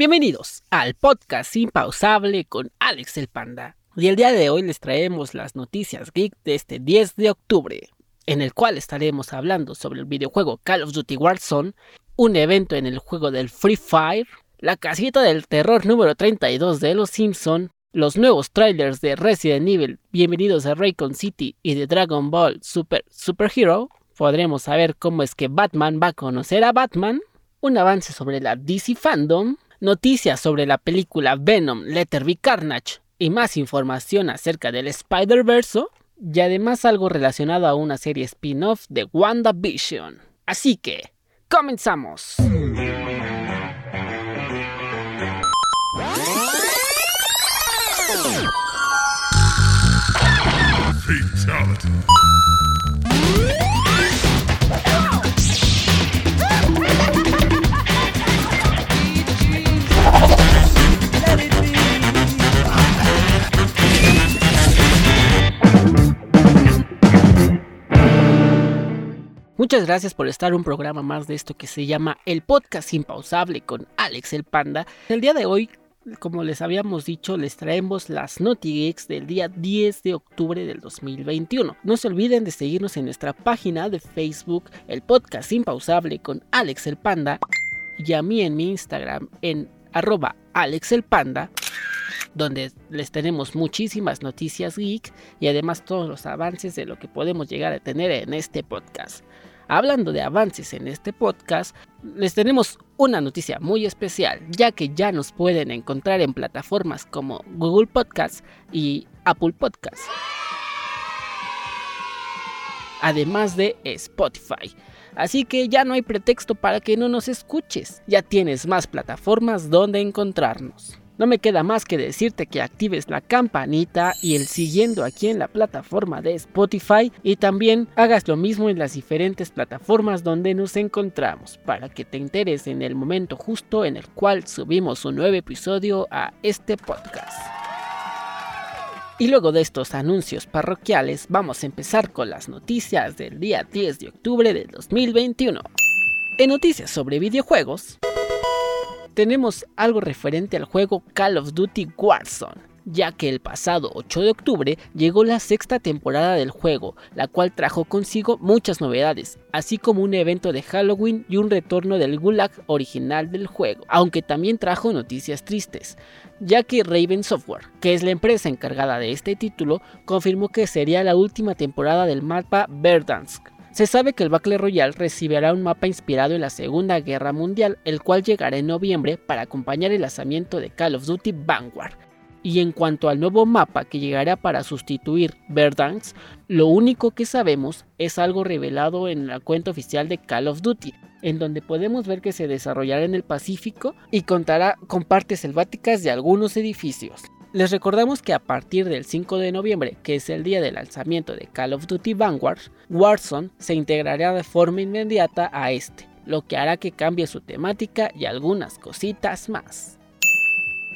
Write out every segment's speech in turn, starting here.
Bienvenidos al podcast impausable con Alex el Panda. Y el día de hoy les traemos las noticias geek de este 10 de octubre, en el cual estaremos hablando sobre el videojuego Call of Duty Warzone, un evento en el juego del Free Fire, la casita del terror número 32 de Los Simpson, los nuevos trailers de Resident Evil, Bienvenidos a Raycon City y de Dragon Ball Super Super Hero, podremos saber cómo es que Batman va a conocer a Batman, un avance sobre la DC Fandom, noticias sobre la película Venom Letter Be Carnage y más información acerca del Spider-Verse y además algo relacionado a una serie spin-off de WandaVision. Así que, comenzamos. Muchas gracias por estar un programa más de esto que se llama El Podcast Impausable con Alex el Panda. El día de hoy, como les habíamos dicho, les traemos las NotiGeeks del día 10 de octubre del 2021. No se olviden de seguirnos en nuestra página de Facebook, El Podcast Impausable con Alex el Panda, y a mí en mi Instagram en arroba Alex donde les tenemos muchísimas noticias geek y además todos los avances de lo que podemos llegar a tener en este podcast. Hablando de avances en este podcast, les tenemos una noticia muy especial, ya que ya nos pueden encontrar en plataformas como Google Podcasts y Apple Podcasts. Además de Spotify. Así que ya no hay pretexto para que no nos escuches, ya tienes más plataformas donde encontrarnos. No me queda más que decirte que actives la campanita y el siguiendo aquí en la plataforma de Spotify y también hagas lo mismo en las diferentes plataformas donde nos encontramos para que te enteres en el momento justo en el cual subimos un nuevo episodio a este podcast. Y luego de estos anuncios parroquiales vamos a empezar con las noticias del día 10 de octubre de 2021. En noticias sobre videojuegos, tenemos algo referente al juego Call of Duty Warzone, ya que el pasado 8 de octubre llegó la sexta temporada del juego, la cual trajo consigo muchas novedades, así como un evento de Halloween y un retorno del Gulag original del juego, aunque también trajo noticias tristes, ya que Raven Software, que es la empresa encargada de este título, confirmó que sería la última temporada del mapa Verdansk, se sabe que el Battle Royale recibirá un mapa inspirado en la Segunda Guerra Mundial, el cual llegará en noviembre para acompañar el lanzamiento de Call of Duty Vanguard. Y en cuanto al nuevo mapa que llegará para sustituir Verdansk, lo único que sabemos es algo revelado en la cuenta oficial de Call of Duty, en donde podemos ver que se desarrollará en el Pacífico y contará con partes selváticas de algunos edificios. Les recordamos que a partir del 5 de noviembre, que es el día del lanzamiento de Call of Duty Vanguard, Warzone se integrará de forma inmediata a este, lo que hará que cambie su temática y algunas cositas más.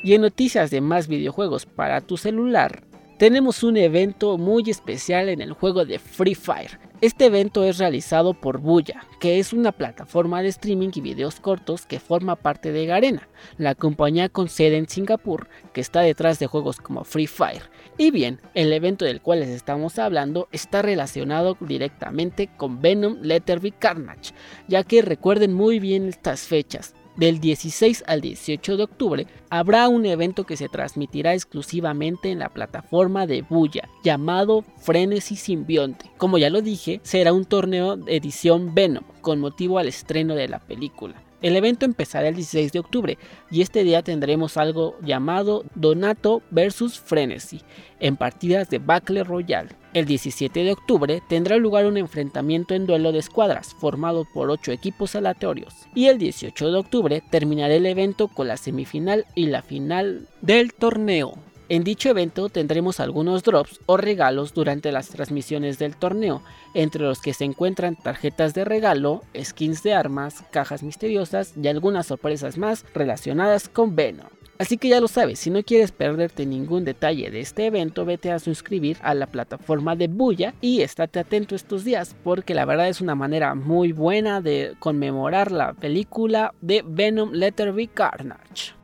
Y en noticias de más videojuegos para tu celular, tenemos un evento muy especial en el juego de Free Fire, este evento es realizado por Buya, que es una plataforma de streaming y videos cortos que forma parte de Garena, la compañía con sede en Singapur que está detrás de juegos como Free Fire. Y bien, el evento del cual les estamos hablando está relacionado directamente con Venom Letterby Carnage, ya que recuerden muy bien estas fechas, del 16 al 18 de octubre habrá un evento que se transmitirá exclusivamente en la plataforma de Buya llamado Frenesy Simbionte. Como ya lo dije, será un torneo de edición Venom con motivo al estreno de la película. El evento empezará el 16 de octubre y este día tendremos algo llamado Donato vs Frenesy en partidas de Battle Royale. El 17 de octubre tendrá lugar un enfrentamiento en duelo de escuadras formado por 8 equipos aleatorios y el 18 de octubre terminará el evento con la semifinal y la final del torneo. En dicho evento tendremos algunos drops o regalos durante las transmisiones del torneo, entre los que se encuentran tarjetas de regalo, skins de armas, cajas misteriosas y algunas sorpresas más relacionadas con Venom. Así que ya lo sabes, si no quieres perderte ningún detalle de este evento, vete a suscribir a la plataforma de Buya y estate atento estos días, porque la verdad es una manera muy buena de conmemorar la película de Venom Letterby Carnage.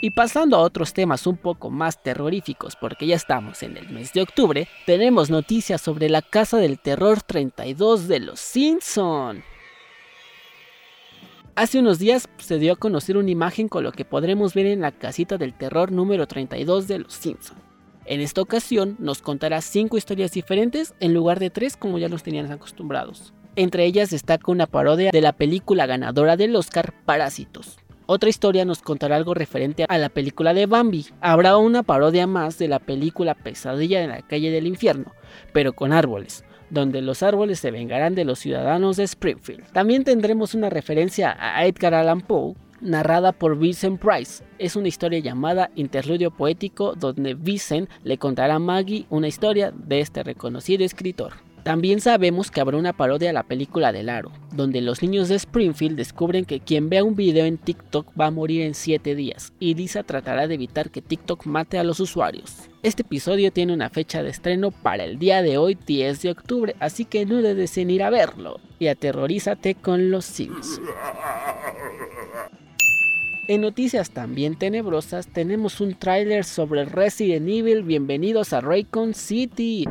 Y pasando a otros temas un poco más terroríficos, porque ya estamos en el mes de octubre, tenemos noticias sobre la Casa del Terror 32 de los Simpson. Hace unos días se dio a conocer una imagen con lo que podremos ver en la casita del terror número 32 de los Simpson. En esta ocasión nos contará 5 historias diferentes en lugar de 3 como ya los tenían acostumbrados. Entre ellas destaca una parodia de la película ganadora del Oscar Parásitos. Otra historia nos contará algo referente a la película de Bambi. Habrá una parodia más de la película Pesadilla en la calle del infierno, pero con árboles, donde los árboles se vengarán de los ciudadanos de Springfield. También tendremos una referencia a Edgar Allan Poe, narrada por Vincent Price. Es una historia llamada Interludio Poético, donde Vincent le contará a Maggie una historia de este reconocido escritor. También sabemos que habrá una parodia a la película del aro, donde los niños de Springfield descubren que quien vea un video en TikTok va a morir en 7 días, y Lisa tratará de evitar que TikTok mate a los usuarios. Este episodio tiene una fecha de estreno para el día de hoy 10 de octubre, así que no dudes en ir a verlo, y aterrorízate con los Sims. En noticias también tenebrosas tenemos un tráiler sobre Resident Evil Bienvenidos a Raycon City.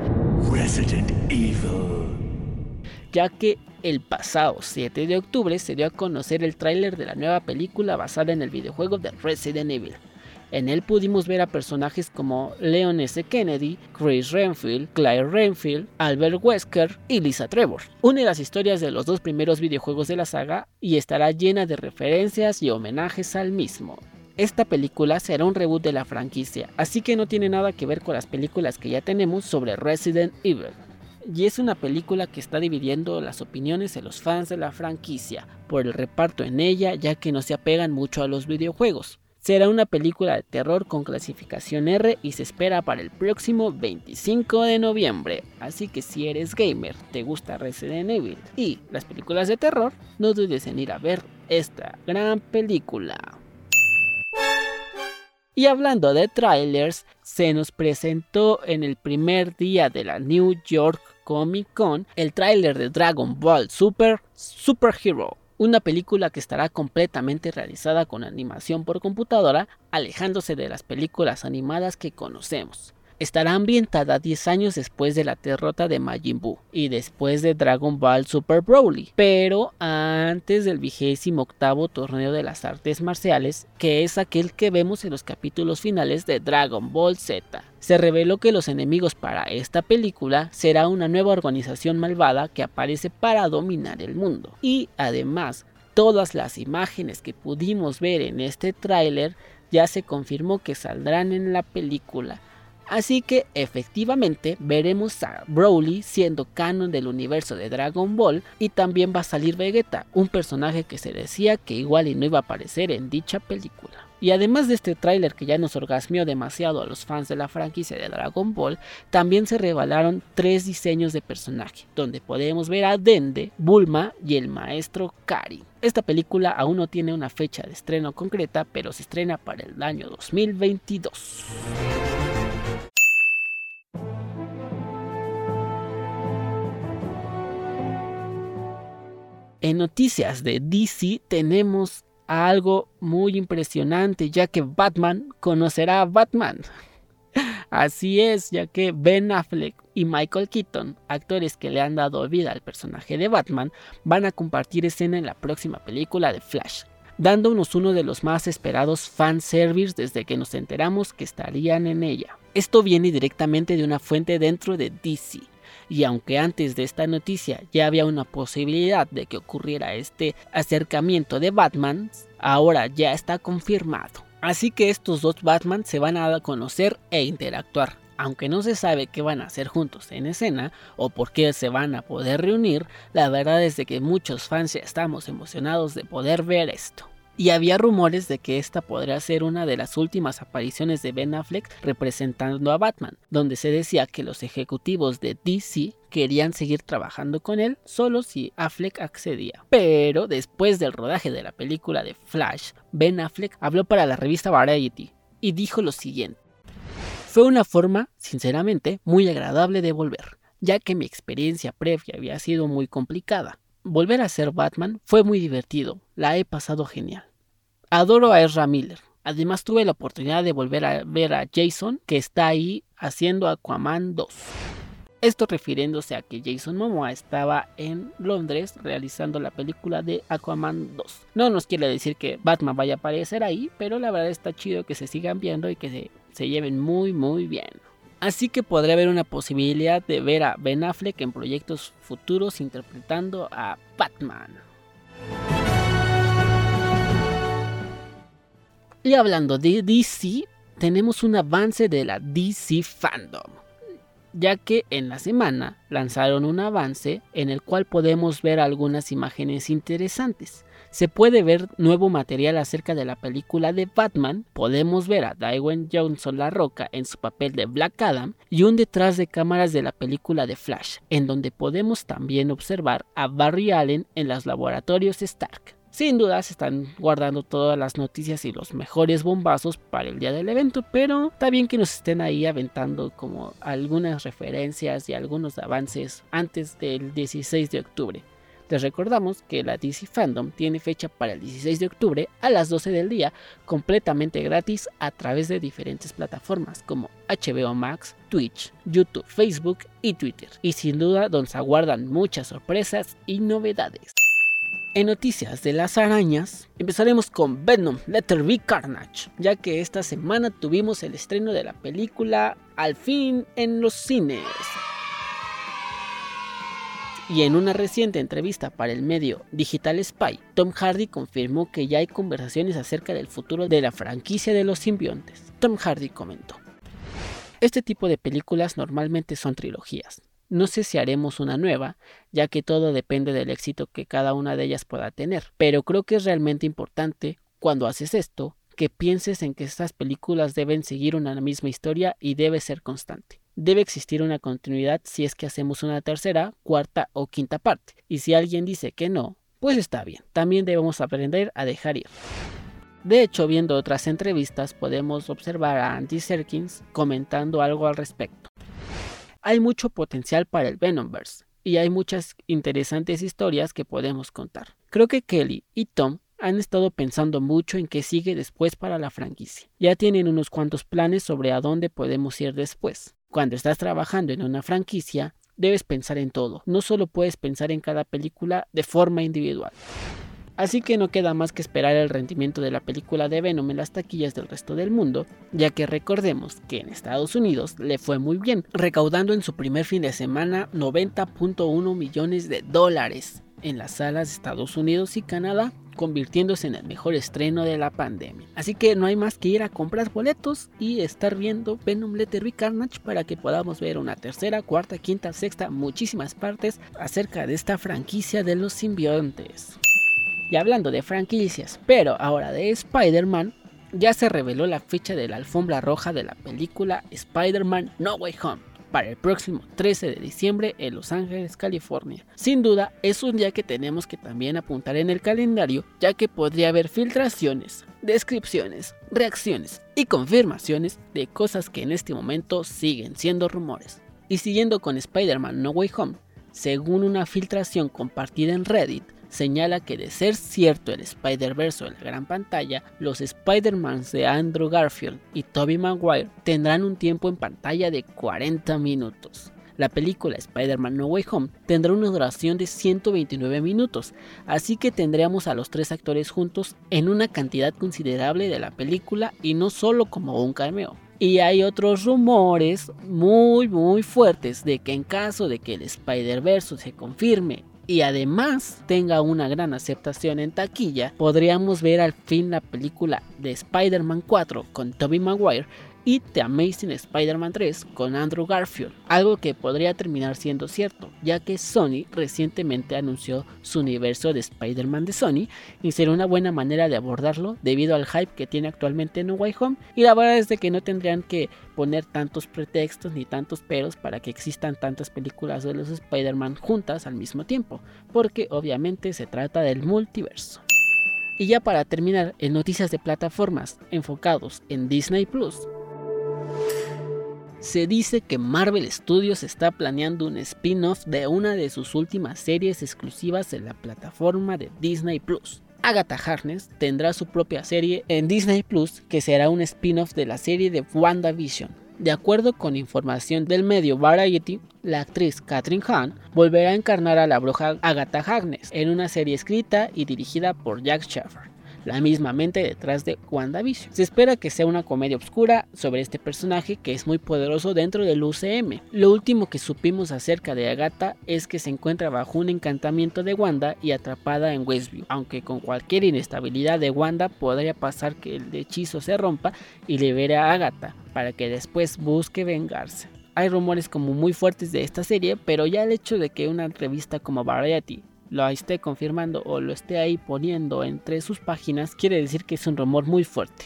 Ya que el pasado 7 de octubre se dio a conocer el tráiler de la nueva película basada en el videojuego de Resident Evil. En él pudimos ver a personajes como Leon S. Kennedy, Chris Renfield, Claire Renfield, Albert Wesker y Lisa Trevor. Une las historias de los dos primeros videojuegos de la saga y estará llena de referencias y homenajes al mismo. Esta película será un reboot de la franquicia, así que no tiene nada que ver con las películas que ya tenemos sobre Resident Evil y es una película que está dividiendo las opiniones de los fans de la franquicia por el reparto en ella ya que no se apegan mucho a los videojuegos. Será una película de terror con clasificación R y se espera para el próximo 25 de noviembre. Así que si eres gamer, te gusta Resident Evil y las películas de terror, no dudes en ir a ver esta gran película. Y hablando de trailers, se nos presentó en el primer día de la New York Comic Con el tráiler de Dragon Ball Super Super Hero una película que estará completamente realizada con animación por computadora, alejándose de las películas animadas que conocemos. Estará ambientada 10 años después de la derrota de Majin Buu y después de Dragon Ball Super Broly, pero antes del vigésimo octavo torneo de las artes marciales, que es aquel que vemos en los capítulos finales de Dragon Ball Z se reveló que los enemigos para esta película será una nueva organización malvada que aparece para dominar el mundo. Y además, todas las imágenes que pudimos ver en este tráiler ya se confirmó que saldrán en la película. Así que efectivamente veremos a Broly siendo canon del universo de Dragon Ball y también va a salir Vegeta, un personaje que se decía que igual y no iba a aparecer en dicha película. Y además de este tráiler que ya nos orgasmió demasiado a los fans de la franquicia de Dragon Ball, también se revelaron tres diseños de personaje, donde podemos ver a Dende, Bulma y el maestro Kari. Esta película aún no tiene una fecha de estreno concreta, pero se estrena para el año 2022. Noticias de DC tenemos algo muy impresionante, ya que Batman conocerá a Batman. Así es, ya que Ben Affleck y Michael Keaton, actores que le han dado vida al personaje de Batman, van a compartir escena en la próxima película de Flash, dándonos uno de los más esperados fanservice desde que nos enteramos que estarían en ella. Esto viene directamente de una fuente dentro de DC, y aunque antes de esta noticia ya había una posibilidad de que ocurriera este acercamiento de Batman, ahora ya está confirmado. Así que estos dos Batman se van a conocer e interactuar. Aunque no se sabe qué van a hacer juntos en escena o por qué se van a poder reunir, la verdad es de que muchos fans ya estamos emocionados de poder ver esto y había rumores de que esta podría ser una de las últimas apariciones de Ben Affleck representando a Batman, donde se decía que los ejecutivos de DC querían seguir trabajando con él solo si Affleck accedía. Pero después del rodaje de la película de Flash, Ben Affleck habló para la revista Variety y dijo lo siguiente. Fue una forma, sinceramente, muy agradable de volver, ya que mi experiencia previa había sido muy complicada. Volver a ser Batman fue muy divertido, la he pasado genial. Adoro a Ezra Miller, Además tuve la oportunidad de volver a ver a Jason que está ahí haciendo Aquaman 2. Esto refiriéndose a que Jason Momoa estaba en Londres realizando la película de Aquaman 2. No nos quiere decir que Batman vaya a aparecer ahí, pero la verdad está chido que se sigan viendo y que se, se lleven muy muy bien. Así que podría haber una posibilidad de ver a Ben Affleck en proyectos futuros interpretando a Batman. Y hablando de DC, tenemos un avance de la DC Fandom ya que en la semana lanzaron un avance en el cual podemos ver algunas imágenes interesantes. Se puede ver nuevo material acerca de la película de Batman, podemos ver a Dwayne Johnson La Roca en su papel de Black Adam y un detrás de cámaras de la película de Flash, en donde podemos también observar a Barry Allen en los laboratorios Stark. Sin duda se están guardando todas las noticias y los mejores bombazos para el día del evento, pero está bien que nos estén ahí aventando como algunas referencias y algunos avances antes del 16 de octubre. Les recordamos que la DC Fandom tiene fecha para el 16 de octubre a las 12 del día, completamente gratis a través de diferentes plataformas como HBO Max, Twitch, YouTube, Facebook y Twitter. Y sin duda donde se aguardan muchas sorpresas y novedades. En noticias de las arañas, empezaremos con Venom Letter B Carnage, ya que esta semana tuvimos el estreno de la película al fin en los cines. Y en una reciente entrevista para el medio Digital Spy, Tom Hardy confirmó que ya hay conversaciones acerca del futuro de la franquicia de los simbiontes. Tom Hardy comentó. Este tipo de películas normalmente son trilogías, no sé si haremos una nueva, ya que todo depende del éxito que cada una de ellas pueda tener, pero creo que es realmente importante, cuando haces esto, que pienses en que estas películas deben seguir una misma historia y debe ser constante. Debe existir una continuidad si es que hacemos una tercera, cuarta o quinta parte, y si alguien dice que no, pues está bien, también debemos aprender a dejar ir. De hecho, viendo otras entrevistas podemos observar a Andy Serkins comentando algo al respecto. Hay mucho potencial para el Venomverse y hay muchas interesantes historias que podemos contar. Creo que Kelly y Tom han estado pensando mucho en qué sigue después para la franquicia. Ya tienen unos cuantos planes sobre a dónde podemos ir después. Cuando estás trabajando en una franquicia, debes pensar en todo. No solo puedes pensar en cada película de forma individual. Así que no queda más que esperar el rendimiento de la película de Venom en las taquillas del resto del mundo, ya que recordemos que en Estados Unidos le fue muy bien, recaudando en su primer fin de semana 90.1 millones de dólares en las salas de Estados Unidos y Canadá, convirtiéndose en el mejor estreno de la pandemia. Así que no hay más que ir a comprar boletos y estar viendo Venom Letter Carnage para que podamos ver una tercera, cuarta, quinta, sexta, muchísimas partes acerca de esta franquicia de los simbiontes. Y hablando de franquicias, pero ahora de Spider-Man, ya se reveló la fecha de la alfombra roja de la película Spider-Man No Way Home para el próximo 13 de diciembre en Los Ángeles, California. Sin duda, es un día que tenemos que también apuntar en el calendario, ya que podría haber filtraciones, descripciones, reacciones y confirmaciones de cosas que en este momento siguen siendo rumores. Y siguiendo con Spider-Man No Way Home, según una filtración compartida en Reddit, señala que de ser cierto el Spider-Verse en la gran pantalla, los Spider-Mans de Andrew Garfield y Tobey Maguire tendrán un tiempo en pantalla de 40 minutos. La película Spider-Man No Way Home tendrá una duración de 129 minutos, así que tendríamos a los tres actores juntos en una cantidad considerable de la película y no solo como un cameo. Y hay otros rumores muy muy fuertes de que en caso de que el Spider-Verse se confirme y además tenga una gran aceptación en taquilla, podríamos ver al fin la película de Spider-Man 4 con Tobey Maguire y The Amazing Spider-Man 3 con Andrew Garfield, algo que podría terminar siendo cierto, ya que Sony recientemente anunció su universo de Spider-Man de Sony y será una buena manera de abordarlo debido al hype que tiene actualmente en No Home y la verdad es de que no tendrían que poner tantos pretextos ni tantos peros para que existan tantas películas de los Spider-Man juntas al mismo tiempo, porque obviamente se trata del multiverso. Y ya para terminar, en noticias de plataformas enfocados en Disney Plus, se dice que Marvel Studios está planeando un spin-off de una de sus últimas series exclusivas en la plataforma de Disney Plus. Agatha Harkness tendrá su propia serie en Disney Plus que será un spin-off de la serie de WandaVision. De acuerdo con información del medio Variety, la actriz Catherine Hahn volverá a encarnar a la bruja Agatha Harkness en una serie escrita y dirigida por Jack Sheffer la misma mente detrás de WandaVision. Se espera que sea una comedia oscura sobre este personaje que es muy poderoso dentro del UCM. Lo último que supimos acerca de Agatha es que se encuentra bajo un encantamiento de Wanda y atrapada en Westview, aunque con cualquier inestabilidad de Wanda podría pasar que el hechizo se rompa y libere a Agatha para que después busque vengarse hay rumores como muy fuertes de esta serie, pero ya el hecho de que una revista como Variety lo esté confirmando o lo esté ahí poniendo entre sus páginas, quiere decir que es un rumor muy fuerte.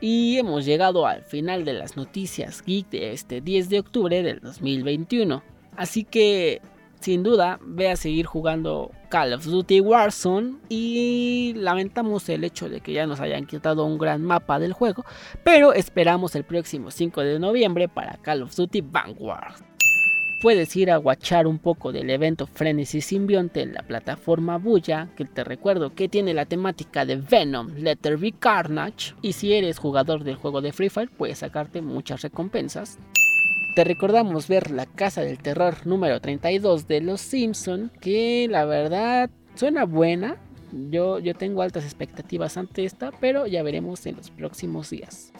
Y hemos llegado al final de las noticias geek de este 10 de octubre del 2021. Así que, sin duda, ve a seguir jugando Call of Duty Warzone y lamentamos el hecho de que ya nos hayan quitado un gran mapa del juego, pero esperamos el próximo 5 de noviembre para Call of Duty Vanguard puedes ir a watchar un poco del evento Frenesy Simbionte en la plataforma Buya, que te recuerdo que tiene la temática de Venom, Letter B Carnage, y si eres jugador del juego de Free Fire puedes sacarte muchas recompensas. Te recordamos ver la Casa del Terror número 32 de Los Simpson, que la verdad suena buena. Yo, yo tengo altas expectativas ante esta, pero ya veremos en los próximos días.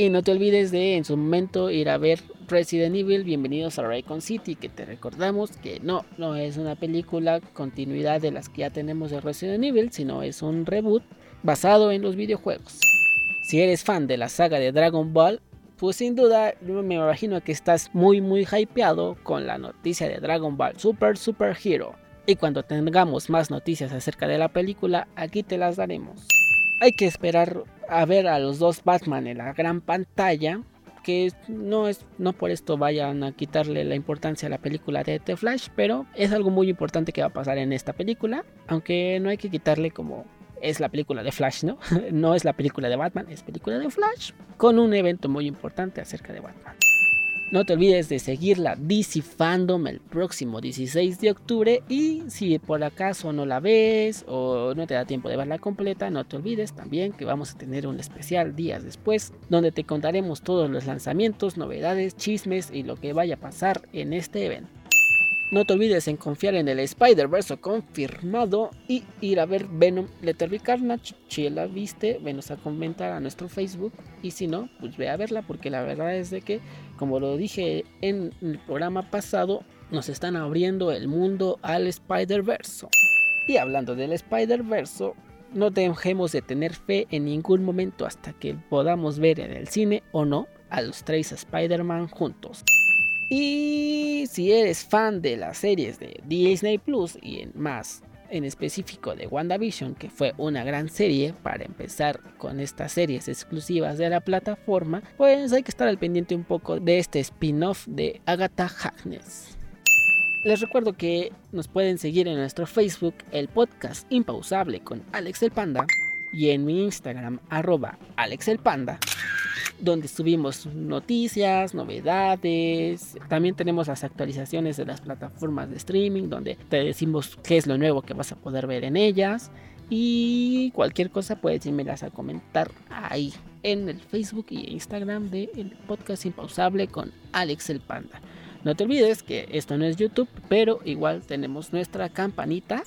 Y no te olvides de en su momento ir a ver Resident Evil, bienvenidos a Raycon City, que te recordamos que no, no es una película continuidad de las que ya tenemos de Resident Evil, sino es un reboot basado en los videojuegos. Si eres fan de la saga de Dragon Ball, pues sin duda me imagino que estás muy muy hypeado con la noticia de Dragon Ball Super Super Hero. Y cuando tengamos más noticias acerca de la película, aquí te las daremos. Hay que esperar a ver a los dos Batman en la gran pantalla. Que no es, no por esto vayan a quitarle la importancia a la película de The Flash, pero es algo muy importante que va a pasar en esta película. Aunque no hay que quitarle como es la película de Flash, ¿no? no es la película de Batman, es película de Flash. Con un evento muy importante acerca de Batman. No te olvides de seguir la DC Fandom el próximo 16 de octubre y si por acaso no la ves o no te da tiempo de verla completa, no te olvides también que vamos a tener un especial días después donde te contaremos todos los lanzamientos, novedades, chismes y lo que vaya a pasar en este evento. No te olvides en confiar en el Spider-Verse confirmado y ir a ver Venom Letterby Carnage. Si la viste, venos a comentar a nuestro Facebook. Y si no, pues ve a verla porque la verdad es de que, como lo dije en el programa pasado, nos están abriendo el mundo al Spider-Verse. Y hablando del Spider-Verse, no dejemos de tener fe en ningún momento hasta que podamos ver en el cine o no a los tres Spider-Man juntos. Y si eres fan de las series de Disney Plus y en más en específico de WandaVision, que fue una gran serie para empezar con estas series exclusivas de la plataforma, pues hay que estar al pendiente un poco de este spin-off de Agatha Harkness. Les recuerdo que nos pueden seguir en nuestro Facebook, el podcast Impausable con Alex el Panda, y en mi Instagram, arroba Alex el Panda donde subimos noticias, novedades. También tenemos las actualizaciones de las plataformas de streaming, donde te decimos qué es lo nuevo que vas a poder ver en ellas. Y cualquier cosa puedes irmelas a comentar ahí en el Facebook y Instagram de el podcast Impausable con Alex el Panda. No te olvides que esto no es YouTube, pero igual tenemos nuestra campanita,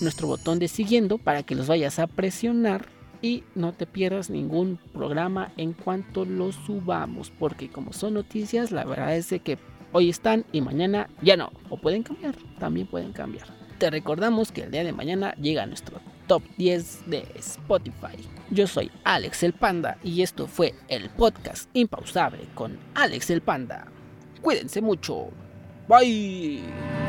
nuestro botón de siguiendo para que los vayas a presionar y no te pierdas ningún programa en cuanto lo subamos, porque como son noticias, la verdad es de que hoy están y mañana ya no, o pueden cambiar, también pueden cambiar. Te recordamos que el día de mañana llega nuestro top 10 de Spotify. Yo soy Alex el Panda y esto fue el podcast impausable con Alex el Panda. Cuídense mucho. Bye.